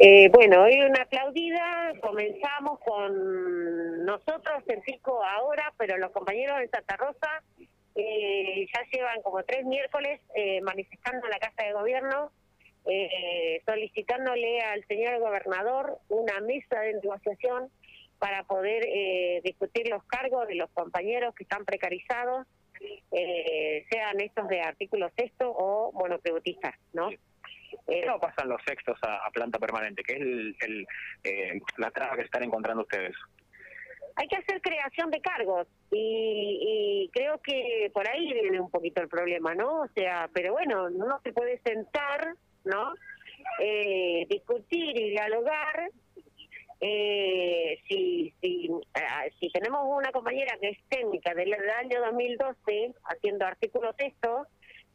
Eh, bueno, hoy una aplaudida, comenzamos con nosotros en Pico ahora, pero los compañeros de Santa Rosa eh, ya llevan como tres miércoles eh, manifestando en la Casa de Gobierno, eh, solicitándole al señor gobernador una mesa de negociación para poder eh, discutir los cargos de los compañeros que están precarizados, eh, sean estos de artículo sexto o monotributistas, ¿no? ¿Qué no pasan los sextos a, planta permanente? ¿Qué es el, el, eh, la traba que están encontrando ustedes? Hay que hacer creación de cargos y, y creo que por ahí viene un poquito el problema, ¿no? O sea, pero bueno, uno se puede sentar, ¿no? Eh, discutir y dialogar. Eh, si, si, ah, si tenemos una compañera que es técnica del año 2012 haciendo artículos textos,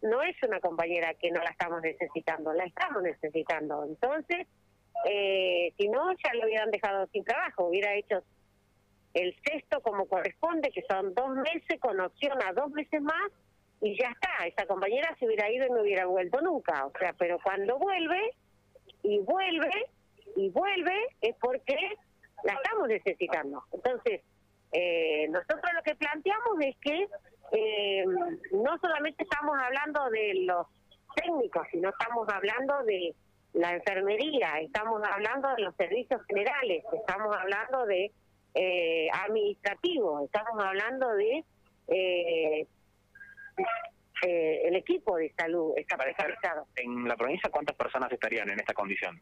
no es una compañera que no la estamos necesitando, la estamos necesitando. Entonces, eh, si no, ya lo hubieran dejado sin trabajo, hubiera hecho el sexto como corresponde, que son dos meses con opción a dos meses más, y ya está, esa compañera se hubiera ido y no hubiera vuelto nunca. O sea, pero cuando vuelve, y vuelve, y vuelve, es porque la estamos necesitando. Entonces, eh, nosotros lo que planteamos es que eh, no solamente estamos hablando de los técnicos, sino estamos hablando de la enfermería, estamos hablando de los servicios generales, estamos hablando de eh, administrativos, estamos hablando de eh, eh, el equipo de salud está precarizado. En la provincia, ¿cuántas personas estarían en esta condición?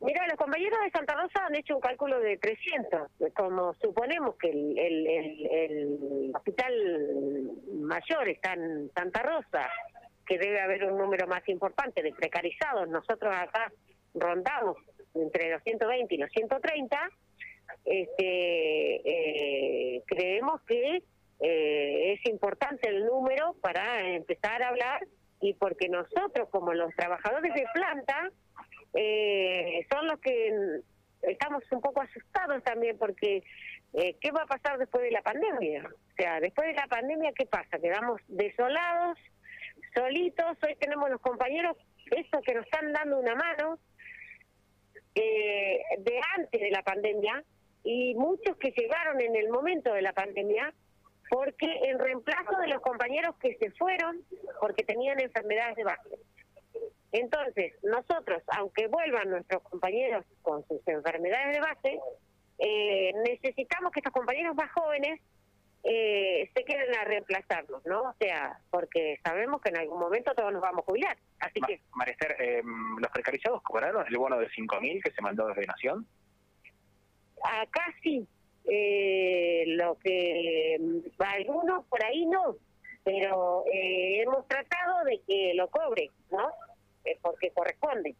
Mira, los compañeros de Santa Rosa han hecho un cálculo de 300, como suponemos que el, el, hospital mayor está en Santa Rosa, que debe haber un número más importante de precarizados. Nosotros acá rondamos entre los 120 y los 130. Este, eh, creemos que eh, es importante el número para empezar a hablar y porque nosotros como los trabajadores de planta eh, son los que estamos un poco asustados también porque eh, ¿qué va a pasar después de la pandemia? O sea, después de la pandemia, ¿qué pasa? Quedamos desolados, solitos, hoy tenemos los compañeros, esos que nos están dando una mano eh, de antes de la pandemia y muchos que llegaron en el momento de la pandemia porque en reemplazo de los compañeros que se fueron porque tenían enfermedades de base. Entonces, nosotros, aunque vuelvan nuestros compañeros con sus enfermedades de base, eh, necesitamos que estos compañeros más jóvenes eh, se queden a reemplazarnos, ¿no? O sea, porque sabemos que en algún momento todos nos vamos a jubilar. Así Ma que, Marister, eh, ¿los precarizados cobraron el bono de 5.000 que se mandó desde Nación? acá sí, eh, lo que algunos por ahí no, pero eh, hemos tratado de que lo cobre, ¿no? Eh, porque corresponde.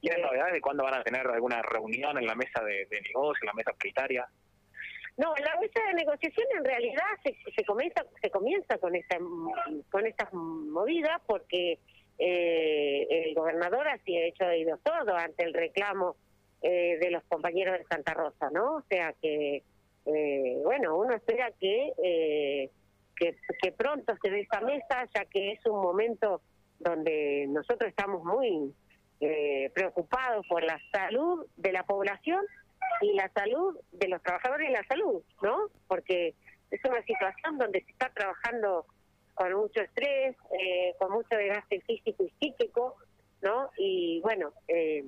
¿Tienen Eh, novedades de cuándo van a tener alguna reunión en la mesa de, de negocio, en la mesa paritaria? No, la mesa de negociación en realidad se, se comienza se comienza con esta con estas movidas porque eh, el gobernador así ha hecho oídos todo ante el reclamo eh, de los compañeros de Santa Rosa, ¿no? O sea que eh, bueno uno espera que, eh, que que pronto se dé esta mesa ya que es un momento donde nosotros estamos muy eh, preocupados por la salud de la población y la salud de los trabajadores y la salud, ¿no? Porque es una situación donde se está trabajando con mucho estrés, eh, con mucho desgaste físico y psíquico, ¿no? Y bueno, eh,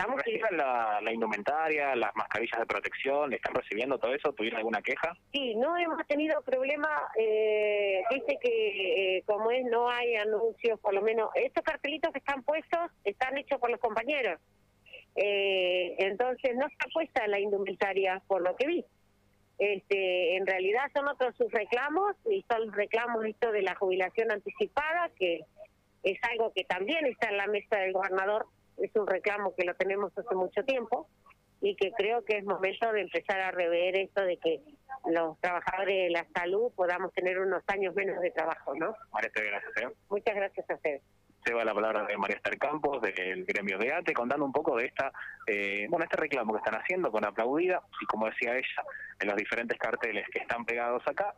estamos... ¿Reciben la, la indumentaria, las mascarillas de protección? ¿Están recibiendo todo eso? ¿Tuvieron alguna queja? Sí, no hemos tenido problema, eh, dice que eh, como es no hay anuncios, por lo menos estos cartelitos que están puestos están hechos por los compañeros. Eh, entonces no está puesta la indumentaria por lo que vi. Este, en realidad son otros sus reclamos y son reclamos esto de la jubilación anticipada que es algo que también está en la mesa del gobernador, es un reclamo que lo tenemos hace mucho tiempo y que creo que es momento de empezar a rever esto de que los trabajadores de la salud podamos tener unos años menos de trabajo, ¿no? Marister, gracias. ¿eh? Muchas gracias a ustedes. Lleva la palabra de María Esther Campos, del gremio de ATE, contando un poco de esta, eh, bueno, este reclamo que están haciendo con aplaudida, y como decía ella, en los diferentes carteles que están pegados acá,